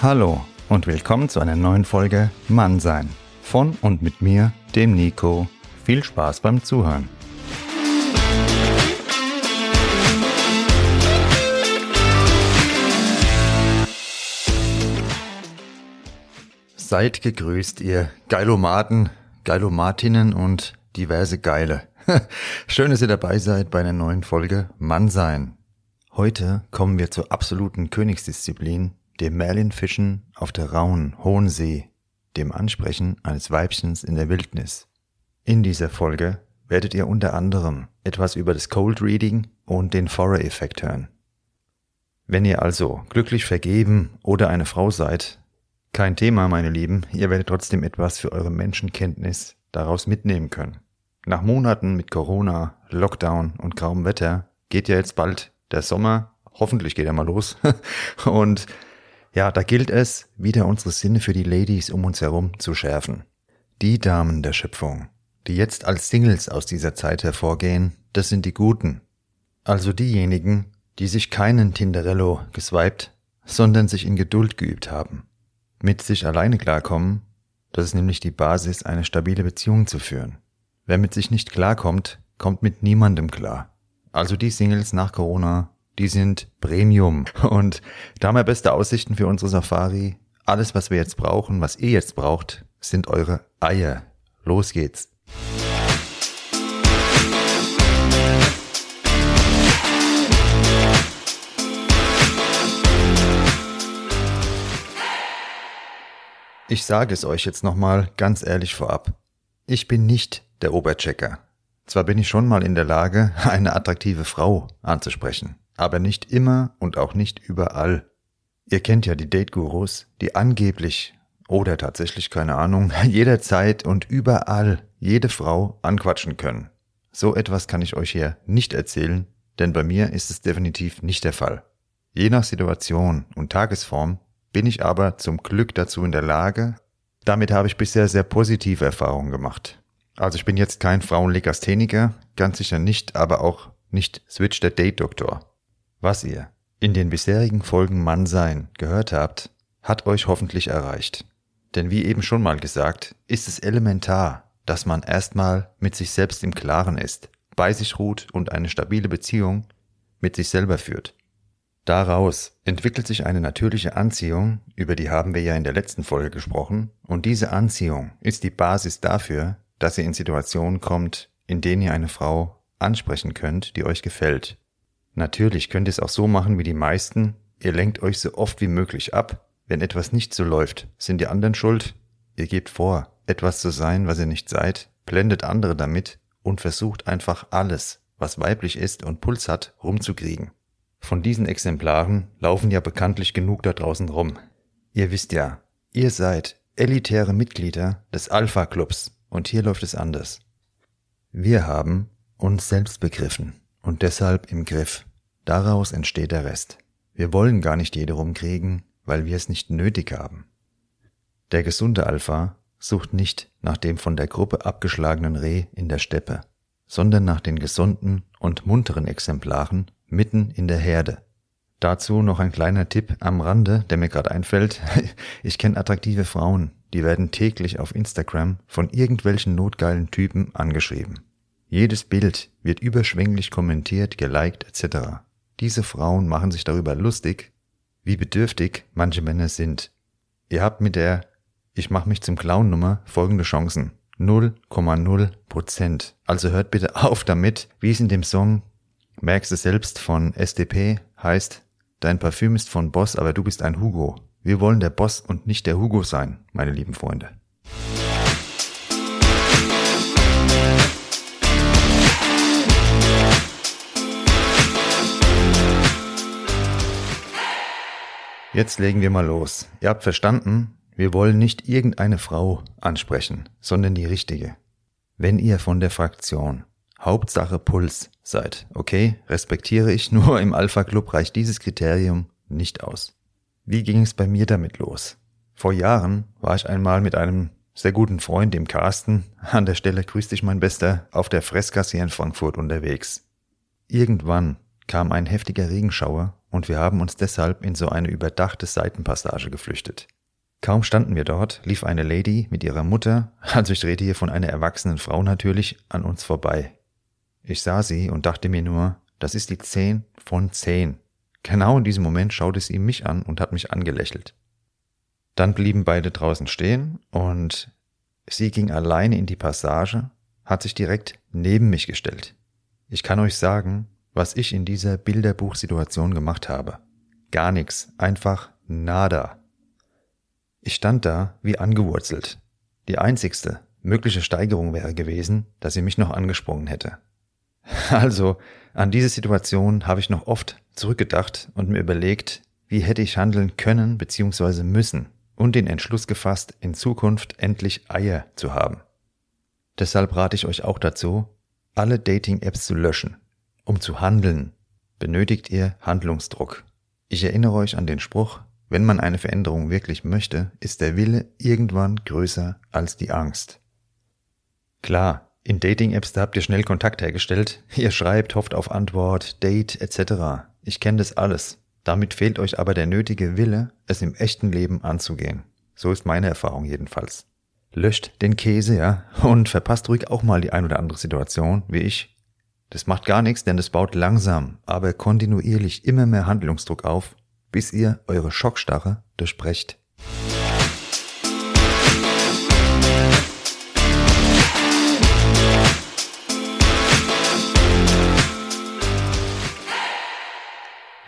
Hallo und willkommen zu einer neuen Folge Mannsein. Von und mit mir, dem Nico. Viel Spaß beim Zuhören. Seid gegrüßt, ihr Geilomaten, Geilomatinnen und diverse Geile. Schön, dass ihr dabei seid bei einer neuen Folge Mannsein. Heute kommen wir zur absoluten Königsdisziplin, dem Merlinfischen auf der rauen, hohen See, dem Ansprechen eines Weibchens in der Wildnis. In dieser Folge werdet ihr unter anderem etwas über das Cold Reading und den Forer-Effekt hören. Wenn ihr also glücklich vergeben oder eine Frau seid, kein Thema, meine Lieben, ihr werdet trotzdem etwas für eure Menschenkenntnis daraus mitnehmen können. Nach Monaten mit Corona, Lockdown und grauem Wetter geht ja jetzt bald der Sommer, hoffentlich geht er mal los. Und ja, da gilt es, wieder unsere Sinne für die Ladies um uns herum zu schärfen. Die Damen der Schöpfung, die jetzt als Singles aus dieser Zeit hervorgehen, das sind die Guten. Also diejenigen, die sich keinen Tinderello geswiped, sondern sich in Geduld geübt haben. Mit sich alleine klarkommen, das ist nämlich die Basis, eine stabile Beziehung zu führen. Wer mit sich nicht klarkommt, kommt mit niemandem klar. Also die Singles nach Corona, die sind Premium. Und da haben wir beste Aussichten für unsere Safari. Alles, was wir jetzt brauchen, was ihr jetzt braucht, sind eure Eier. Los geht's. Ich sage es euch jetzt nochmal ganz ehrlich vorab. Ich bin nicht der Oberchecker. Zwar bin ich schon mal in der Lage, eine attraktive Frau anzusprechen, aber nicht immer und auch nicht überall. Ihr kennt ja die Date-Gurus, die angeblich oder tatsächlich keine Ahnung, jederzeit und überall jede Frau anquatschen können. So etwas kann ich euch hier nicht erzählen, denn bei mir ist es definitiv nicht der Fall. Je nach Situation und Tagesform bin ich aber zum Glück dazu in der Lage. Damit habe ich bisher sehr positive Erfahrungen gemacht. Also ich bin jetzt kein Frauenlegastheniker, ganz sicher nicht, aber auch nicht Switch der Date-Doktor. Was ihr in den bisherigen Folgen Mann sein gehört habt, hat euch hoffentlich erreicht. Denn wie eben schon mal gesagt, ist es elementar, dass man erstmal mit sich selbst im Klaren ist, bei sich ruht und eine stabile Beziehung mit sich selber führt. Daraus entwickelt sich eine natürliche Anziehung, über die haben wir ja in der letzten Folge gesprochen, und diese Anziehung ist die Basis dafür, dass ihr in Situationen kommt, in denen ihr eine Frau ansprechen könnt, die euch gefällt. Natürlich könnt ihr es auch so machen wie die meisten, ihr lenkt euch so oft wie möglich ab. Wenn etwas nicht so läuft, sind die anderen schuld. Ihr gebt vor, etwas zu sein, was ihr nicht seid, blendet andere damit und versucht einfach alles, was weiblich ist und Puls hat, rumzukriegen. Von diesen Exemplaren laufen ja bekanntlich genug da draußen rum. Ihr wisst ja, ihr seid elitäre Mitglieder des Alpha-Clubs und hier läuft es anders. Wir haben uns selbst begriffen und deshalb im Griff. Daraus entsteht der Rest. Wir wollen gar nicht jede rumkriegen, weil wir es nicht nötig haben. Der gesunde Alpha sucht nicht nach dem von der Gruppe abgeschlagenen Reh in der Steppe, sondern nach den gesunden und munteren Exemplaren mitten in der Herde. Dazu noch ein kleiner Tipp am Rande, der mir gerade einfällt. Ich kenne attraktive Frauen, die werden täglich auf Instagram von irgendwelchen notgeilen Typen angeschrieben. Jedes Bild wird überschwänglich kommentiert, geliked etc. Diese Frauen machen sich darüber lustig, wie bedürftig manche Männer sind. Ihr habt mit der Ich mach mich zum Clown Nummer folgende Chancen. 0,0 Prozent. Also hört bitte auf damit, wie es in dem Song Merkst du selbst von SDP heißt, dein Parfüm ist von Boss, aber du bist ein Hugo. Wir wollen der Boss und nicht der Hugo sein, meine lieben Freunde. Jetzt legen wir mal los. Ihr habt verstanden, wir wollen nicht irgendeine Frau ansprechen, sondern die richtige. Wenn ihr von der Fraktion Hauptsache Puls seid, okay, respektiere ich, nur im Alpha Club reicht dieses Kriterium nicht aus. Wie ging es bei mir damit los? Vor Jahren war ich einmal mit einem sehr guten Freund, dem Carsten, an der Stelle grüß dich mein Bester, auf der Fressgasse in Frankfurt unterwegs. Irgendwann kam ein heftiger Regenschauer und wir haben uns deshalb in so eine überdachte Seitenpassage geflüchtet. Kaum standen wir dort, lief eine Lady mit ihrer Mutter, also ich rede hier von einer erwachsenen Frau natürlich, an uns vorbei. Ich sah sie und dachte mir nur, das ist die 10 von 10. Genau in diesem Moment schaute sie mich an und hat mich angelächelt. Dann blieben beide draußen stehen und sie ging alleine in die Passage, hat sich direkt neben mich gestellt. Ich kann euch sagen, was ich in dieser Bilderbuchsituation gemacht habe. Gar nichts, einfach nada. Ich stand da wie angewurzelt. Die einzigste mögliche Steigerung wäre gewesen, dass sie mich noch angesprungen hätte. Also, an diese Situation habe ich noch oft zurückgedacht und mir überlegt, wie hätte ich handeln können bzw. müssen und den Entschluss gefasst, in Zukunft endlich Eier zu haben. Deshalb rate ich euch auch dazu, alle Dating-Apps zu löschen. Um zu handeln, benötigt ihr Handlungsdruck. Ich erinnere euch an den Spruch, wenn man eine Veränderung wirklich möchte, ist der Wille irgendwann größer als die Angst. Klar, in Dating-Apps da habt ihr schnell Kontakt hergestellt, ihr schreibt, hofft auf Antwort, Date etc. Ich kenne das alles. Damit fehlt euch aber der nötige Wille, es im echten Leben anzugehen. So ist meine Erfahrung jedenfalls. Löscht den Käse, ja, und verpasst ruhig auch mal die ein oder andere Situation, wie ich. Das macht gar nichts, denn es baut langsam, aber kontinuierlich immer mehr Handlungsdruck auf, bis ihr eure Schockstarre durchbrecht.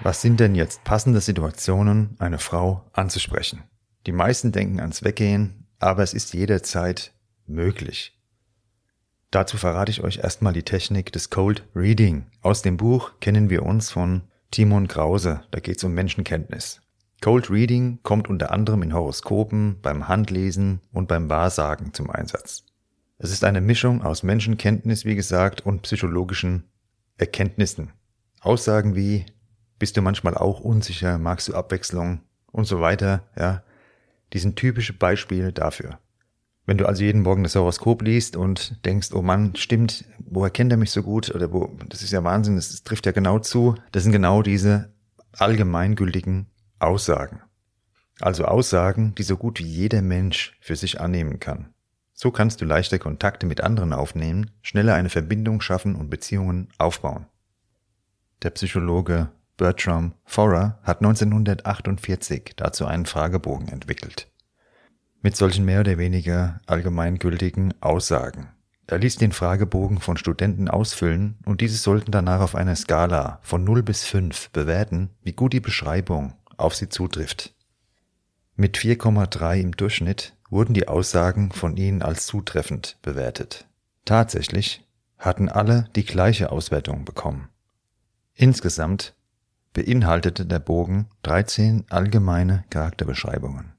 Was sind denn jetzt passende Situationen, eine Frau anzusprechen? Die meisten denken ans Weggehen, aber es ist jederzeit möglich. Dazu verrate ich euch erstmal die Technik des Cold Reading. Aus dem Buch kennen wir uns von Timon Krause, da geht es um Menschenkenntnis. Cold Reading kommt unter anderem in Horoskopen, beim Handlesen und beim Wahrsagen zum Einsatz. Es ist eine Mischung aus Menschenkenntnis, wie gesagt, und psychologischen Erkenntnissen. Aussagen wie bist du manchmal auch unsicher? Magst du Abwechslung? Und so weiter, ja. Die sind typische Beispiele dafür. Wenn du also jeden Morgen das Horoskop liest und denkst, oh Mann, stimmt, woher kennt er mich so gut? Oder wo, das ist ja Wahnsinn, das, das trifft ja genau zu. Das sind genau diese allgemeingültigen Aussagen. Also Aussagen, die so gut wie jeder Mensch für sich annehmen kann. So kannst du leichter Kontakte mit anderen aufnehmen, schneller eine Verbindung schaffen und Beziehungen aufbauen. Der Psychologe Bertram Forer hat 1948 dazu einen Fragebogen entwickelt. Mit solchen mehr oder weniger allgemeingültigen Aussagen. Er ließ den Fragebogen von Studenten ausfüllen und diese sollten danach auf einer Skala von 0 bis 5 bewerten, wie gut die Beschreibung auf sie zutrifft. Mit 4,3 im Durchschnitt wurden die Aussagen von ihnen als zutreffend bewertet. Tatsächlich hatten alle die gleiche Auswertung bekommen. Insgesamt beinhaltete der Bogen 13 allgemeine Charakterbeschreibungen.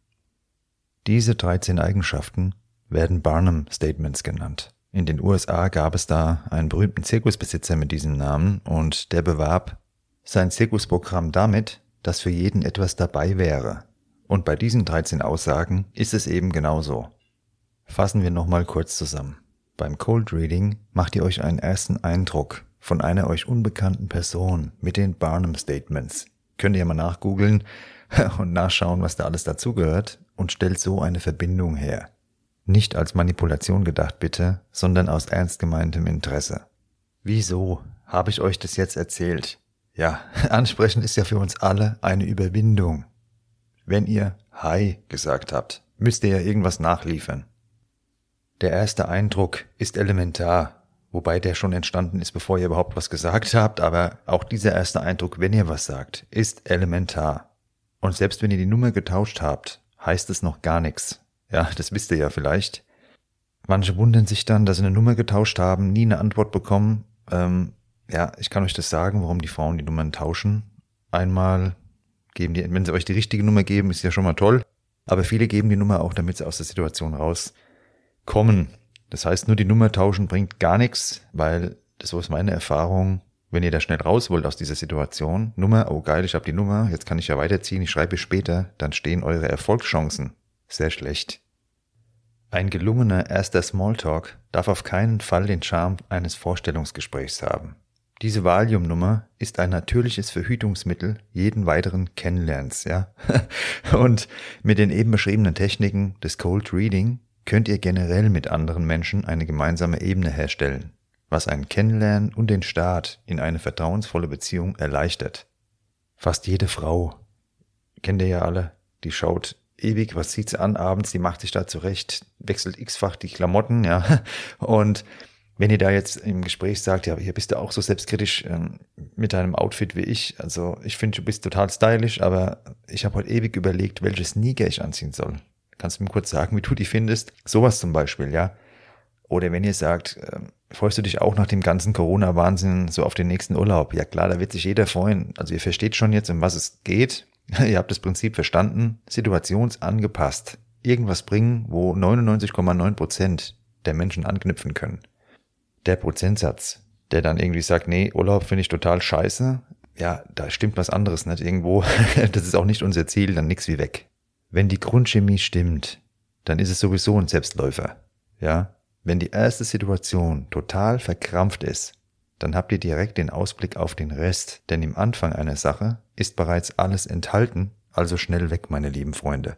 Diese 13 Eigenschaften werden Barnum Statements genannt. In den USA gab es da einen berühmten Zirkusbesitzer mit diesem Namen und der bewarb sein Zirkusprogramm damit, dass für jeden etwas dabei wäre. Und bei diesen 13 Aussagen ist es eben genauso. Fassen wir nochmal kurz zusammen. Beim Cold Reading macht ihr euch einen ersten Eindruck von einer euch unbekannten Person mit den Barnum Statements. Könnt ihr mal nachgoogeln und nachschauen, was da alles dazugehört und stellt so eine Verbindung her. Nicht als Manipulation gedacht bitte, sondern aus ernst gemeintem Interesse. Wieso habe ich euch das jetzt erzählt? Ja, ansprechen ist ja für uns alle eine Überwindung. Wenn ihr Hi gesagt habt, müsst ihr ja irgendwas nachliefern. Der erste Eindruck ist elementar wobei der schon entstanden ist, bevor ihr überhaupt was gesagt habt, aber auch dieser erste Eindruck, wenn ihr was sagt, ist elementar. Und selbst wenn ihr die Nummer getauscht habt, heißt es noch gar nichts. Ja, das wisst ihr ja vielleicht. Manche wundern sich dann, dass sie eine Nummer getauscht haben, nie eine Antwort bekommen. Ähm, ja, ich kann euch das sagen, warum die Frauen die Nummern tauschen. Einmal geben die, wenn sie euch die richtige Nummer geben, ist ja schon mal toll. Aber viele geben die Nummer auch, damit sie aus der Situation rauskommen. Das heißt, nur die Nummer tauschen bringt gar nichts, weil das ist meine Erfahrung. Wenn ihr da schnell raus wollt aus dieser Situation, Nummer, oh geil, ich habe die Nummer, jetzt kann ich ja weiterziehen, ich schreibe später, dann stehen eure Erfolgschancen sehr schlecht. Ein gelungener erster Smalltalk darf auf keinen Fall den Charme eines Vorstellungsgesprächs haben. Diese Valiumnummer ist ein natürliches Verhütungsmittel jeden weiteren Kennenlernens, ja. Und mit den eben beschriebenen Techniken des Cold Reading könnt ihr generell mit anderen Menschen eine gemeinsame Ebene herstellen, was ein Kennenlernen und den Start in eine vertrauensvolle Beziehung erleichtert. Fast jede Frau, kennt ihr ja alle, die schaut ewig, was zieht sie an abends, die macht sich da zurecht, wechselt x-fach die Klamotten, ja. Und wenn ihr da jetzt im Gespräch sagt, ja, hier bist du auch so selbstkritisch ähm, mit deinem Outfit wie ich, also ich finde, du bist total stylisch, aber ich habe heute ewig überlegt, welche Sneaker ich anziehen soll. Kannst du mir kurz sagen, wie du die findest? Sowas zum Beispiel, ja. Oder wenn ihr sagt, äh, freust du dich auch nach dem ganzen Corona-Wahnsinn so auf den nächsten Urlaub? Ja klar, da wird sich jeder freuen. Also ihr versteht schon jetzt, um was es geht. ihr habt das Prinzip verstanden, situationsangepasst. Irgendwas bringen, wo 99,9 Prozent der Menschen anknüpfen können der Prozentsatz, der dann irgendwie sagt, nee, Urlaub finde ich total scheiße, ja, da stimmt was anderes nicht irgendwo. das ist auch nicht unser Ziel, dann nix wie weg. Wenn die Grundchemie stimmt, dann ist es sowieso ein Selbstläufer. Ja, wenn die erste Situation total verkrampft ist, dann habt ihr direkt den Ausblick auf den Rest, denn im Anfang einer Sache ist bereits alles enthalten, also schnell weg, meine lieben Freunde.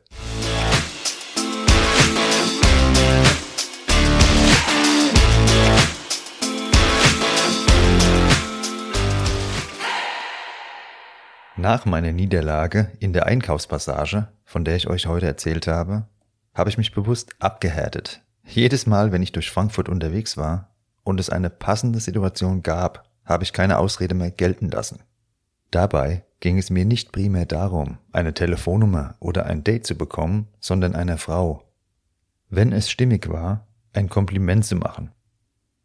Nach meiner Niederlage in der Einkaufspassage, von der ich euch heute erzählt habe, habe ich mich bewusst abgehärtet. Jedes Mal, wenn ich durch Frankfurt unterwegs war und es eine passende Situation gab, habe ich keine Ausrede mehr gelten lassen. Dabei ging es mir nicht primär darum, eine Telefonnummer oder ein Date zu bekommen, sondern einer Frau. Wenn es stimmig war, ein Kompliment zu machen.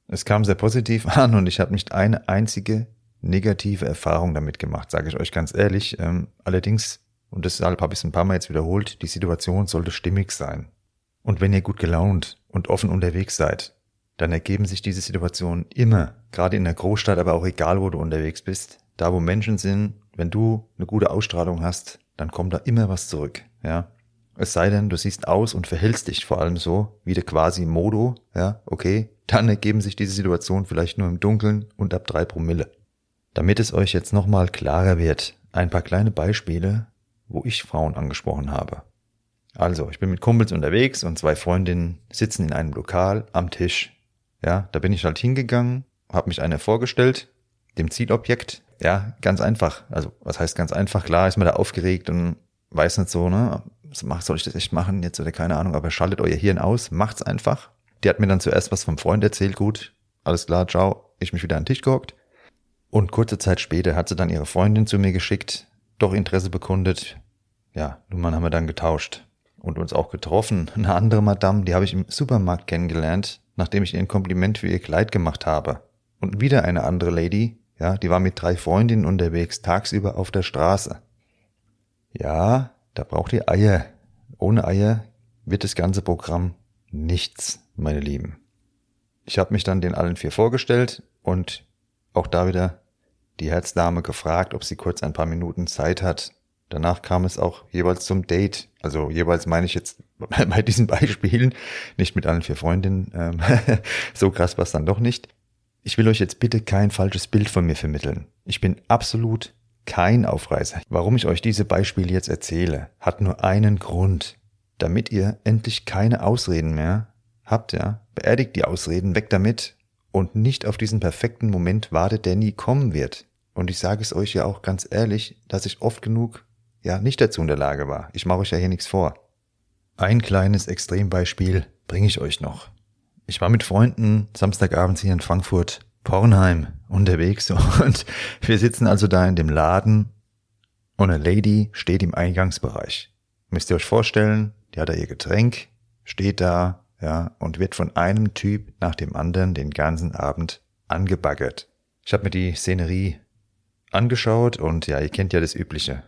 Es kam sehr positiv an und ich habe nicht eine einzige negative Erfahrung damit gemacht, sage ich euch ganz ehrlich. Ähm, allerdings, und deshalb habe ich es ein paar Mal jetzt wiederholt, die Situation sollte stimmig sein. Und wenn ihr gut gelaunt und offen unterwegs seid, dann ergeben sich diese Situationen immer, gerade in der Großstadt, aber auch egal, wo du unterwegs bist, da wo Menschen sind, wenn du eine gute Ausstrahlung hast, dann kommt da immer was zurück, ja. Es sei denn, du siehst aus und verhältst dich vor allem so, wie der quasi Modo, ja, okay, dann ergeben sich diese Situationen vielleicht nur im Dunkeln und ab drei Promille. Damit es euch jetzt nochmal klarer wird, ein paar kleine Beispiele, wo ich Frauen angesprochen habe. Also, ich bin mit Kumpels unterwegs und zwei Freundinnen sitzen in einem Lokal am Tisch. Ja, da bin ich halt hingegangen, habe mich einer vorgestellt, dem Zielobjekt. Ja, ganz einfach. Also, was heißt ganz einfach? Klar ist man da aufgeregt und weiß nicht so, ne? Soll ich das echt machen jetzt oder keine Ahnung, aber schaltet euer Hirn aus, macht's einfach. Die hat mir dann zuerst was vom Freund erzählt, gut, alles klar, ciao, ich mich wieder an den Tisch gehockt. Und kurze Zeit später hat sie dann ihre Freundin zu mir geschickt, doch Interesse bekundet. Ja, Nummern haben wir dann getauscht und uns auch getroffen. Eine andere Madame, die habe ich im Supermarkt kennengelernt, nachdem ich ihr ein Kompliment für ihr Kleid gemacht habe. Und wieder eine andere Lady, ja, die war mit drei Freundinnen unterwegs, tagsüber auf der Straße. Ja, da braucht ihr Eier. Ohne Eier wird das ganze Programm nichts, meine Lieben. Ich habe mich dann den allen vier vorgestellt und auch da wieder die Herzdame gefragt, ob sie kurz ein paar Minuten Zeit hat. Danach kam es auch jeweils zum Date. Also jeweils meine ich jetzt bei diesen Beispielen, nicht mit allen vier Freundinnen. Ähm, so krass war es dann doch nicht. Ich will euch jetzt bitte kein falsches Bild von mir vermitteln. Ich bin absolut kein Aufreißer. Warum ich euch diese Beispiele jetzt erzähle, hat nur einen Grund. Damit ihr endlich keine Ausreden mehr habt, ja. Beerdigt die Ausreden, weg damit und nicht auf diesen perfekten Moment wartet, der nie kommen wird. Und ich sage es euch ja auch ganz ehrlich, dass ich oft genug ja nicht dazu in der Lage war. Ich mache euch ja hier nichts vor. Ein kleines Extrembeispiel bringe ich euch noch. Ich war mit Freunden Samstagabends hier in Frankfurt, Pornheim, unterwegs und wir sitzen also da in dem Laden und eine Lady steht im Eingangsbereich. Müsst ihr euch vorstellen, die hat da ihr Getränk, steht da, ja, und wird von einem Typ nach dem anderen den ganzen Abend angebaggert. Ich habe mir die Szenerie angeschaut und ja, ihr kennt ja das Übliche.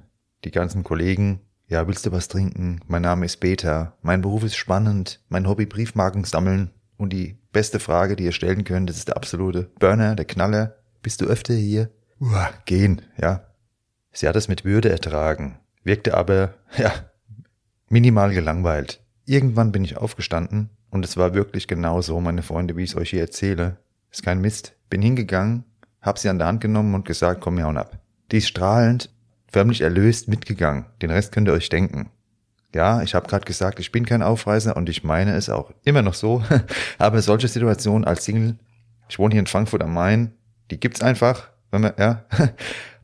Die ganzen Kollegen, ja, willst du was trinken? Mein Name ist Beta, mein Beruf ist spannend, mein Hobby Briefmarken sammeln und die beste Frage, die ihr stellen könnt, das ist der absolute Burner, der Knaller. Bist du öfter hier? Uah, gehen, ja. Sie hat es mit Würde ertragen, wirkte aber, ja, minimal gelangweilt. Irgendwann bin ich aufgestanden und es war wirklich genau so, meine Freunde, wie ich es euch hier erzähle. Ist kein Mist. Bin hingegangen, hab sie an der Hand genommen und gesagt, komm, wir hauen ab. Die ist strahlend, förmlich erlöst mitgegangen. Den Rest könnt ihr euch denken. Ja, ich habe gerade gesagt, ich bin kein Aufreißer und ich meine es auch immer noch so. Aber solche Situationen als Single, ich wohne hier in Frankfurt am Main, die gibt's einfach, wenn man, ja.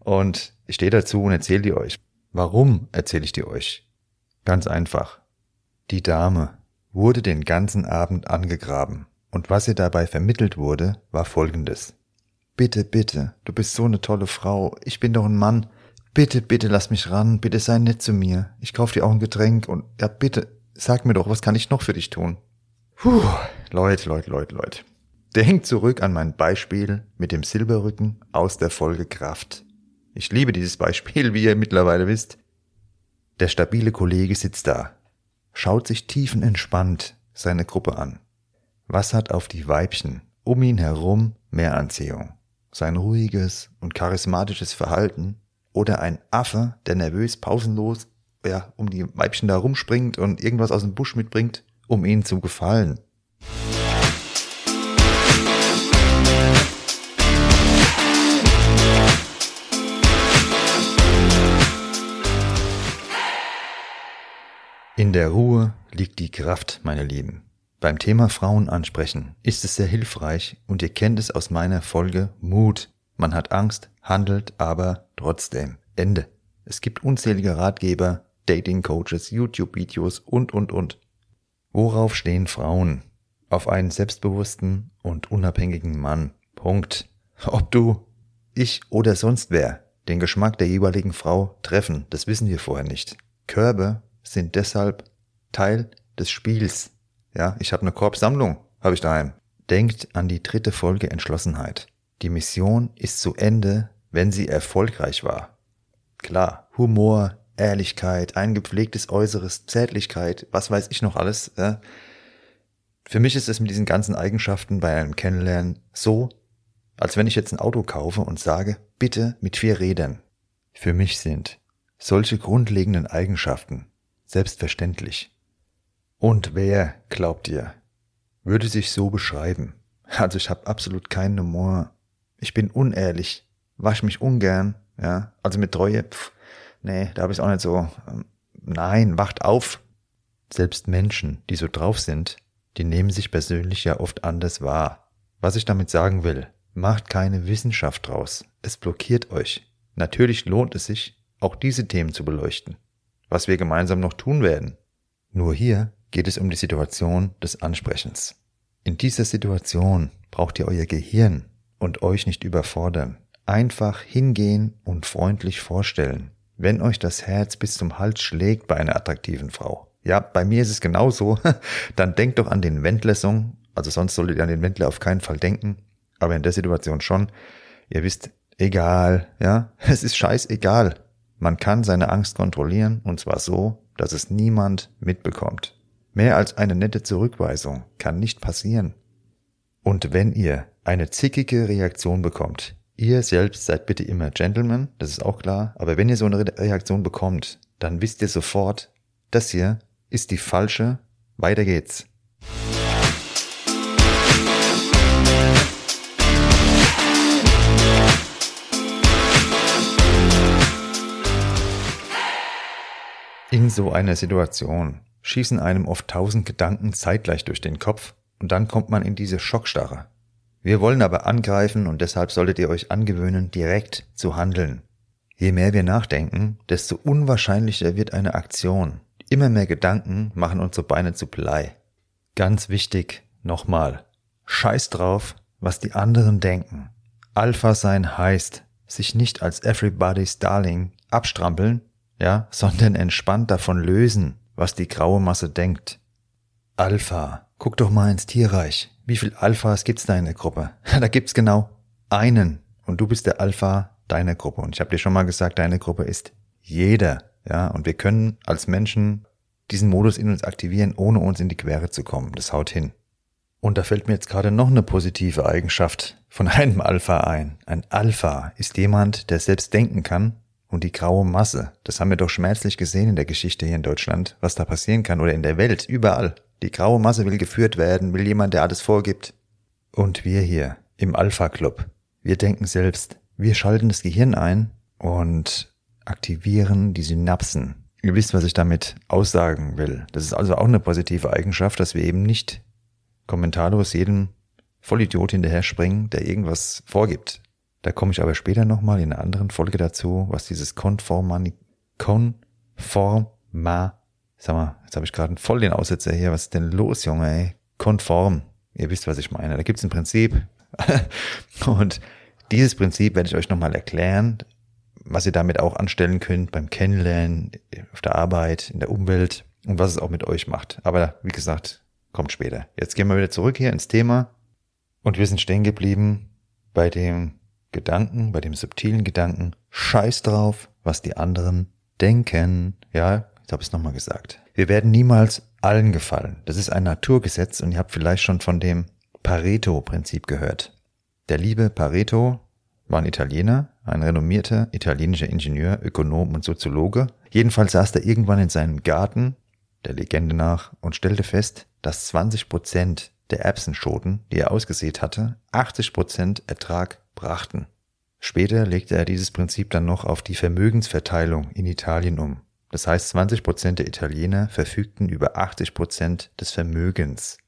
Und ich stehe dazu und erzähle die euch. Warum erzähle ich die euch? Ganz einfach. Die Dame wurde den ganzen Abend angegraben. Und was ihr dabei vermittelt wurde, war folgendes. Bitte, bitte, du bist so eine tolle Frau. Ich bin doch ein Mann. Bitte, bitte lass mich ran, bitte sei nett zu mir. Ich kauf dir auch ein Getränk und ja, bitte, sag mir doch, was kann ich noch für dich tun? Puh, Leute, Leute, Leute, Leute. Denkt zurück an mein Beispiel mit dem Silberrücken aus der Folge Kraft. Ich liebe dieses Beispiel, wie ihr mittlerweile wisst. Der stabile Kollege sitzt da, schaut sich tiefenentspannt seine Gruppe an. Was hat auf die Weibchen um ihn herum mehr Anziehung? Sein ruhiges und charismatisches Verhalten oder ein Affe, der nervös pausenlos ja, um die Weibchen da rumspringt und irgendwas aus dem Busch mitbringt, um ihnen zu gefallen. In der Ruhe liegt die Kraft, meine Lieben. Beim Thema Frauen ansprechen ist es sehr hilfreich und ihr kennt es aus meiner Folge Mut. Man hat Angst, handelt aber trotzdem. Ende. Es gibt unzählige Ratgeber, Dating-Coaches, YouTube-Videos und, und, und. Worauf stehen Frauen? Auf einen selbstbewussten und unabhängigen Mann. Punkt. Ob du, ich oder sonst wer den Geschmack der jeweiligen Frau treffen, das wissen wir vorher nicht. Körbe sind deshalb Teil des Spiels. Ja, ich habe eine Korbsammlung, habe ich daheim. Denkt an die dritte Folge Entschlossenheit. Die Mission ist zu Ende, wenn sie erfolgreich war. Klar, Humor, Ehrlichkeit, ein gepflegtes Äußeres, Zärtlichkeit, was weiß ich noch alles. Äh? Für mich ist es mit diesen ganzen Eigenschaften bei einem Kennenlernen so, als wenn ich jetzt ein Auto kaufe und sage, bitte mit vier Rädern. Für mich sind solche grundlegenden Eigenschaften selbstverständlich. Und wer, glaubt ihr, würde sich so beschreiben? Also ich habe absolut keinen Humor ich bin unehrlich, wasch mich ungern, ja, also mit Treue, pff, nee, da habe ich auch nicht so, ähm, nein, wacht auf. Selbst Menschen, die so drauf sind, die nehmen sich persönlich ja oft anders wahr. Was ich damit sagen will, macht keine Wissenschaft draus, es blockiert euch. Natürlich lohnt es sich, auch diese Themen zu beleuchten, was wir gemeinsam noch tun werden. Nur hier geht es um die Situation des Ansprechens. In dieser Situation braucht ihr euer Gehirn und euch nicht überfordern. Einfach hingehen und freundlich vorstellen. Wenn euch das Herz bis zum Hals schlägt bei einer attraktiven Frau. Ja, bei mir ist es genauso. Dann denkt doch an den Wendler-Song. Also sonst solltet ihr an den Wendler auf keinen Fall denken. Aber in der Situation schon. Ihr wisst, egal, ja. Es ist scheißegal. Man kann seine Angst kontrollieren und zwar so, dass es niemand mitbekommt. Mehr als eine nette Zurückweisung kann nicht passieren. Und wenn ihr eine zickige Reaktion bekommt, ihr selbst seid bitte immer Gentleman, das ist auch klar, aber wenn ihr so eine Reaktion bekommt, dann wisst ihr sofort, das hier ist die falsche, weiter geht's. In so einer Situation schießen einem oft tausend Gedanken zeitgleich durch den Kopf und dann kommt man in diese Schockstarre. Wir wollen aber angreifen und deshalb solltet ihr euch angewöhnen, direkt zu handeln. Je mehr wir nachdenken, desto unwahrscheinlicher wird eine Aktion. Immer mehr Gedanken machen unsere Beine zu Blei. Ganz wichtig, nochmal. Scheiß drauf, was die anderen denken. Alpha sein heißt, sich nicht als everybody's darling abstrampeln, ja, sondern entspannt davon lösen, was die graue Masse denkt. Alpha Guck doch mal ins Tierreich. Wie viel Alphas gibt's da in der Gruppe? Da gibt's genau einen. Und du bist der Alpha deiner Gruppe. Und ich habe dir schon mal gesagt, deine Gruppe ist jeder. Ja, und wir können als Menschen diesen Modus in uns aktivieren, ohne uns in die Quere zu kommen. Das haut hin. Und da fällt mir jetzt gerade noch eine positive Eigenschaft von einem Alpha ein. Ein Alpha ist jemand, der selbst denken kann und die graue Masse. Das haben wir doch schmerzlich gesehen in der Geschichte hier in Deutschland, was da passieren kann oder in der Welt, überall. Die graue Masse will geführt werden, will jemand, der alles vorgibt. Und wir hier im Alpha Club, Wir denken selbst. Wir schalten das Gehirn ein und aktivieren die Synapsen. Ihr wisst, was ich damit aussagen will. Das ist also auch eine positive Eigenschaft, dass wir eben nicht kommentarlos jedem Vollidiot hinterher springen, der irgendwas vorgibt. Da komme ich aber später nochmal in einer anderen Folge dazu, was dieses Konformani Konforma, sag mal, jetzt habe ich gerade voll den Aussetzer hier, was ist denn los, Junge, ey? Konform. Ihr wisst, was ich meine. Da gibt es ein Prinzip. und dieses Prinzip werde ich euch nochmal erklären, was ihr damit auch anstellen könnt beim Kennenlernen, auf der Arbeit, in der Umwelt und was es auch mit euch macht. Aber wie gesagt, kommt später. Jetzt gehen wir wieder zurück hier ins Thema und wir sind stehen geblieben bei dem Gedanken, bei dem subtilen Gedanken, scheiß drauf, was die anderen denken. Ja, jetzt habe ich es nochmal gesagt. Wir werden niemals allen gefallen. Das ist ein Naturgesetz und ihr habt vielleicht schon von dem Pareto-Prinzip gehört. Der liebe Pareto war ein Italiener, ein renommierter italienischer Ingenieur, Ökonom und Soziologe. Jedenfalls saß er irgendwann in seinem Garten, der Legende nach, und stellte fest, dass 20 Prozent der Erbsenschoten, die er ausgesät hatte, 80 Prozent Ertrag brachten. Später legte er dieses Prinzip dann noch auf die Vermögensverteilung in Italien um. Das heißt, 20 Prozent der Italiener verfügten über 80 Prozent des Vermögens.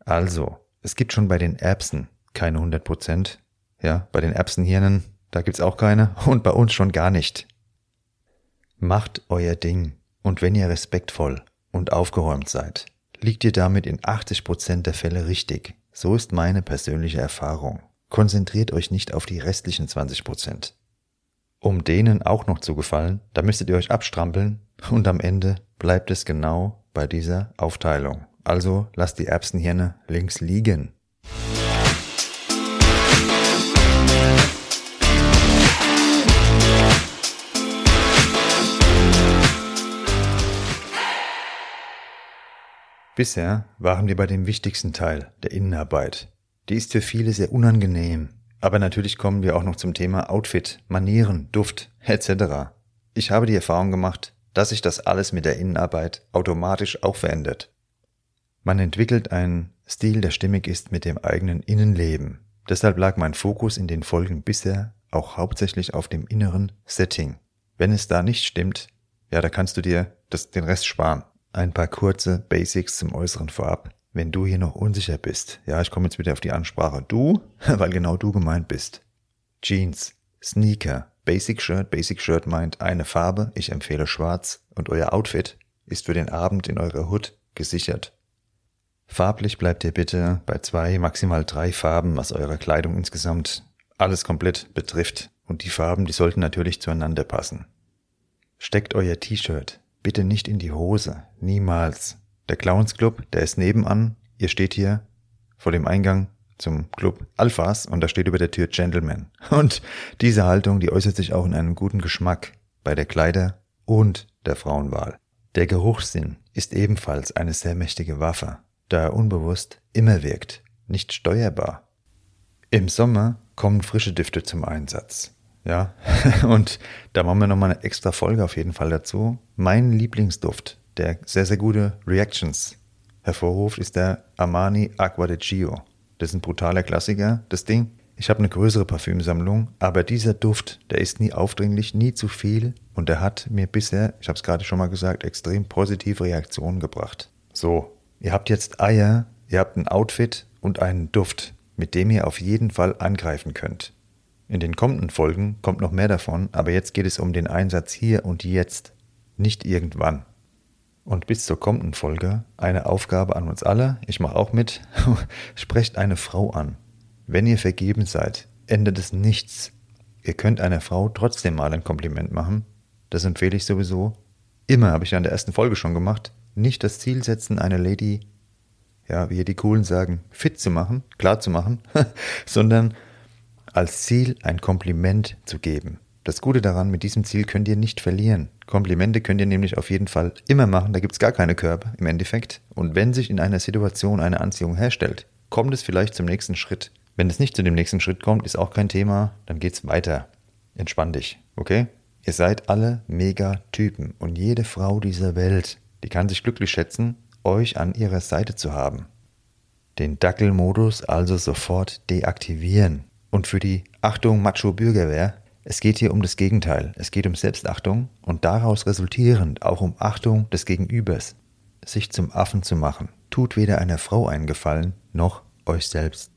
Also, es gibt schon bei den Erbsen keine 100 Prozent. Ja, bei den Erbsenhirnen, da gibt's auch keine und bei uns schon gar nicht. Macht euer Ding und wenn ihr respektvoll und aufgeräumt seid, liegt ihr damit in 80 Prozent der Fälle richtig. So ist meine persönliche Erfahrung. Konzentriert euch nicht auf die restlichen 20 Prozent. Um denen auch noch zu gefallen, da müsstet ihr euch abstrampeln und am Ende bleibt es genau bei dieser Aufteilung. Also lasst die Erbsenhirne links liegen. Bisher waren wir bei dem wichtigsten Teil, der Innenarbeit. Die ist für viele sehr unangenehm, aber natürlich kommen wir auch noch zum Thema Outfit, Manieren, Duft etc. Ich habe die Erfahrung gemacht, dass sich das alles mit der Innenarbeit automatisch auch verändert. Man entwickelt einen Stil, der stimmig ist mit dem eigenen Innenleben. Deshalb lag mein Fokus in den Folgen bisher auch hauptsächlich auf dem inneren Setting. Wenn es da nicht stimmt, ja, da kannst du dir das, den Rest sparen. Ein paar kurze Basics zum Äußeren vorab. Wenn du hier noch unsicher bist, ja, ich komme jetzt wieder auf die Ansprache du, weil genau du gemeint bist. Jeans, Sneaker, Basic Shirt, Basic Shirt meint eine Farbe, ich empfehle schwarz und euer Outfit ist für den Abend in eurer Hood gesichert. Farblich bleibt ihr bitte bei zwei, maximal drei Farben, was eure Kleidung insgesamt alles komplett betrifft. Und die Farben, die sollten natürlich zueinander passen. Steckt euer T-Shirt Bitte nicht in die Hose. Niemals. Der Clowns Club, der ist nebenan. Ihr steht hier vor dem Eingang zum Club Alphas und da steht über der Tür Gentleman. Und diese Haltung, die äußert sich auch in einem guten Geschmack bei der Kleider und der Frauenwahl. Der Geruchssinn ist ebenfalls eine sehr mächtige Waffe, da er unbewusst immer wirkt, nicht steuerbar. Im Sommer kommen frische Düfte zum Einsatz. Ja, und da machen wir nochmal eine extra Folge auf jeden Fall dazu. Mein Lieblingsduft, der sehr, sehr gute Reactions hervorruft, ist der Armani Aqua de Gio. Das ist ein brutaler Klassiker, das Ding. Ich habe eine größere Parfümsammlung, aber dieser Duft, der ist nie aufdringlich, nie zu viel und der hat mir bisher, ich habe es gerade schon mal gesagt, extrem positive Reaktionen gebracht. So, ihr habt jetzt Eier, ihr habt ein Outfit und einen Duft, mit dem ihr auf jeden Fall angreifen könnt. In den kommenden Folgen kommt noch mehr davon, aber jetzt geht es um den Einsatz hier und jetzt, nicht irgendwann. Und bis zur kommenden Folge eine Aufgabe an uns alle, ich mache auch mit, sprecht eine Frau an. Wenn ihr vergeben seid, ändert es nichts. Ihr könnt einer Frau trotzdem mal ein Kompliment machen. Das empfehle ich sowieso. Immer habe ich ja in der ersten Folge schon gemacht. Nicht das Ziel setzen, eine Lady, ja, wie hier die Coolen sagen, fit zu machen, klar zu machen, sondern als Ziel ein Kompliment zu geben. Das Gute daran, mit diesem Ziel könnt ihr nicht verlieren. Komplimente könnt ihr nämlich auf jeden Fall immer machen, da gibt es gar keine Körbe im Endeffekt. Und wenn sich in einer Situation eine Anziehung herstellt, kommt es vielleicht zum nächsten Schritt. Wenn es nicht zu dem nächsten Schritt kommt, ist auch kein Thema, dann geht's weiter. Entspann dich, okay? Ihr seid alle mega Typen und jede Frau dieser Welt, die kann sich glücklich schätzen, euch an ihrer Seite zu haben. Den Dackelmodus also sofort deaktivieren. Und für die Achtung Macho Bürgerwehr, es geht hier um das Gegenteil. Es geht um Selbstachtung und daraus resultierend auch um Achtung des Gegenübers. Sich zum Affen zu machen, tut weder einer Frau einen Gefallen noch euch selbst.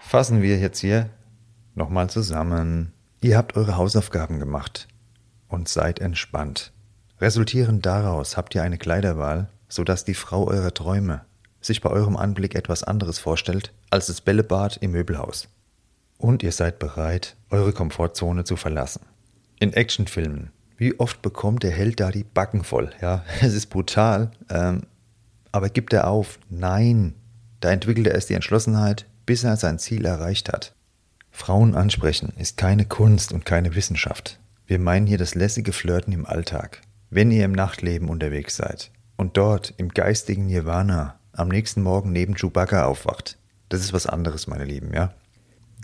Fassen wir jetzt hier nochmal zusammen. Ihr habt eure Hausaufgaben gemacht und seid entspannt. Resultierend daraus habt ihr eine Kleiderwahl, sodass die Frau eurer Träume sich bei eurem Anblick etwas anderes vorstellt als das Bällebad im Möbelhaus. Und ihr seid bereit, eure Komfortzone zu verlassen. In Actionfilmen, wie oft bekommt der Held da die Backen voll? Ja, es ist brutal, ähm, aber gibt er auf? Nein, da entwickelt er erst die Entschlossenheit, bis er sein Ziel erreicht hat. Frauen ansprechen ist keine Kunst und keine Wissenschaft. Wir meinen hier das lässige Flirten im Alltag, wenn ihr im Nachtleben unterwegs seid und dort im geistigen Nirvana am nächsten Morgen neben Chewbacca aufwacht. Das ist was anderes, meine Lieben, ja?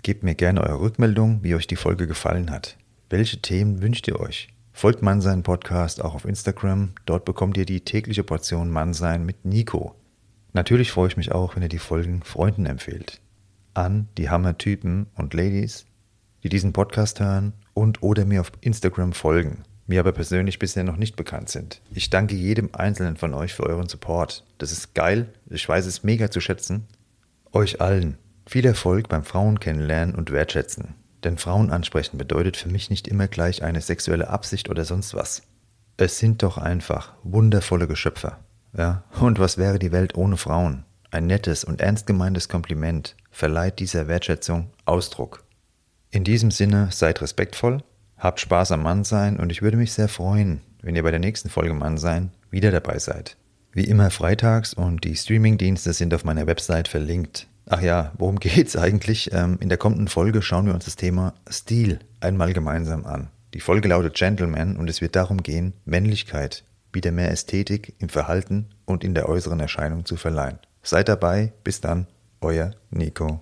Gebt mir gerne eure Rückmeldung, wie euch die Folge gefallen hat. Welche Themen wünscht ihr euch? Folgt Mannsein Podcast auch auf Instagram. Dort bekommt ihr die tägliche Portion Mannsein mit Nico. Natürlich freue ich mich auch, wenn ihr die Folgen Freunden empfehlt an die Hammer-Typen und Ladies, die diesen Podcast hören und oder mir auf Instagram folgen, mir aber persönlich bisher noch nicht bekannt sind. Ich danke jedem einzelnen von euch für euren Support. Das ist geil, ich weiß es mega zu schätzen. Euch allen viel Erfolg beim Frauen kennenlernen und wertschätzen. Denn Frauen ansprechen bedeutet für mich nicht immer gleich eine sexuelle Absicht oder sonst was. Es sind doch einfach wundervolle Geschöpfe. Ja? Und was wäre die Welt ohne Frauen? Ein nettes und ernst gemeintes Kompliment verleiht dieser Wertschätzung Ausdruck. In diesem Sinne seid respektvoll, habt Spaß am Mannsein und ich würde mich sehr freuen, wenn ihr bei der nächsten Folge Mannsein wieder dabei seid. Wie immer freitags und die Streamingdienste sind auf meiner Website verlinkt. Ach ja, worum geht's eigentlich? Ähm, in der kommenden Folge schauen wir uns das Thema Stil einmal gemeinsam an. Die Folge lautet Gentleman und es wird darum gehen, Männlichkeit wieder mehr Ästhetik im Verhalten und in der äußeren Erscheinung zu verleihen. Seid dabei, bis dann, euer Nico.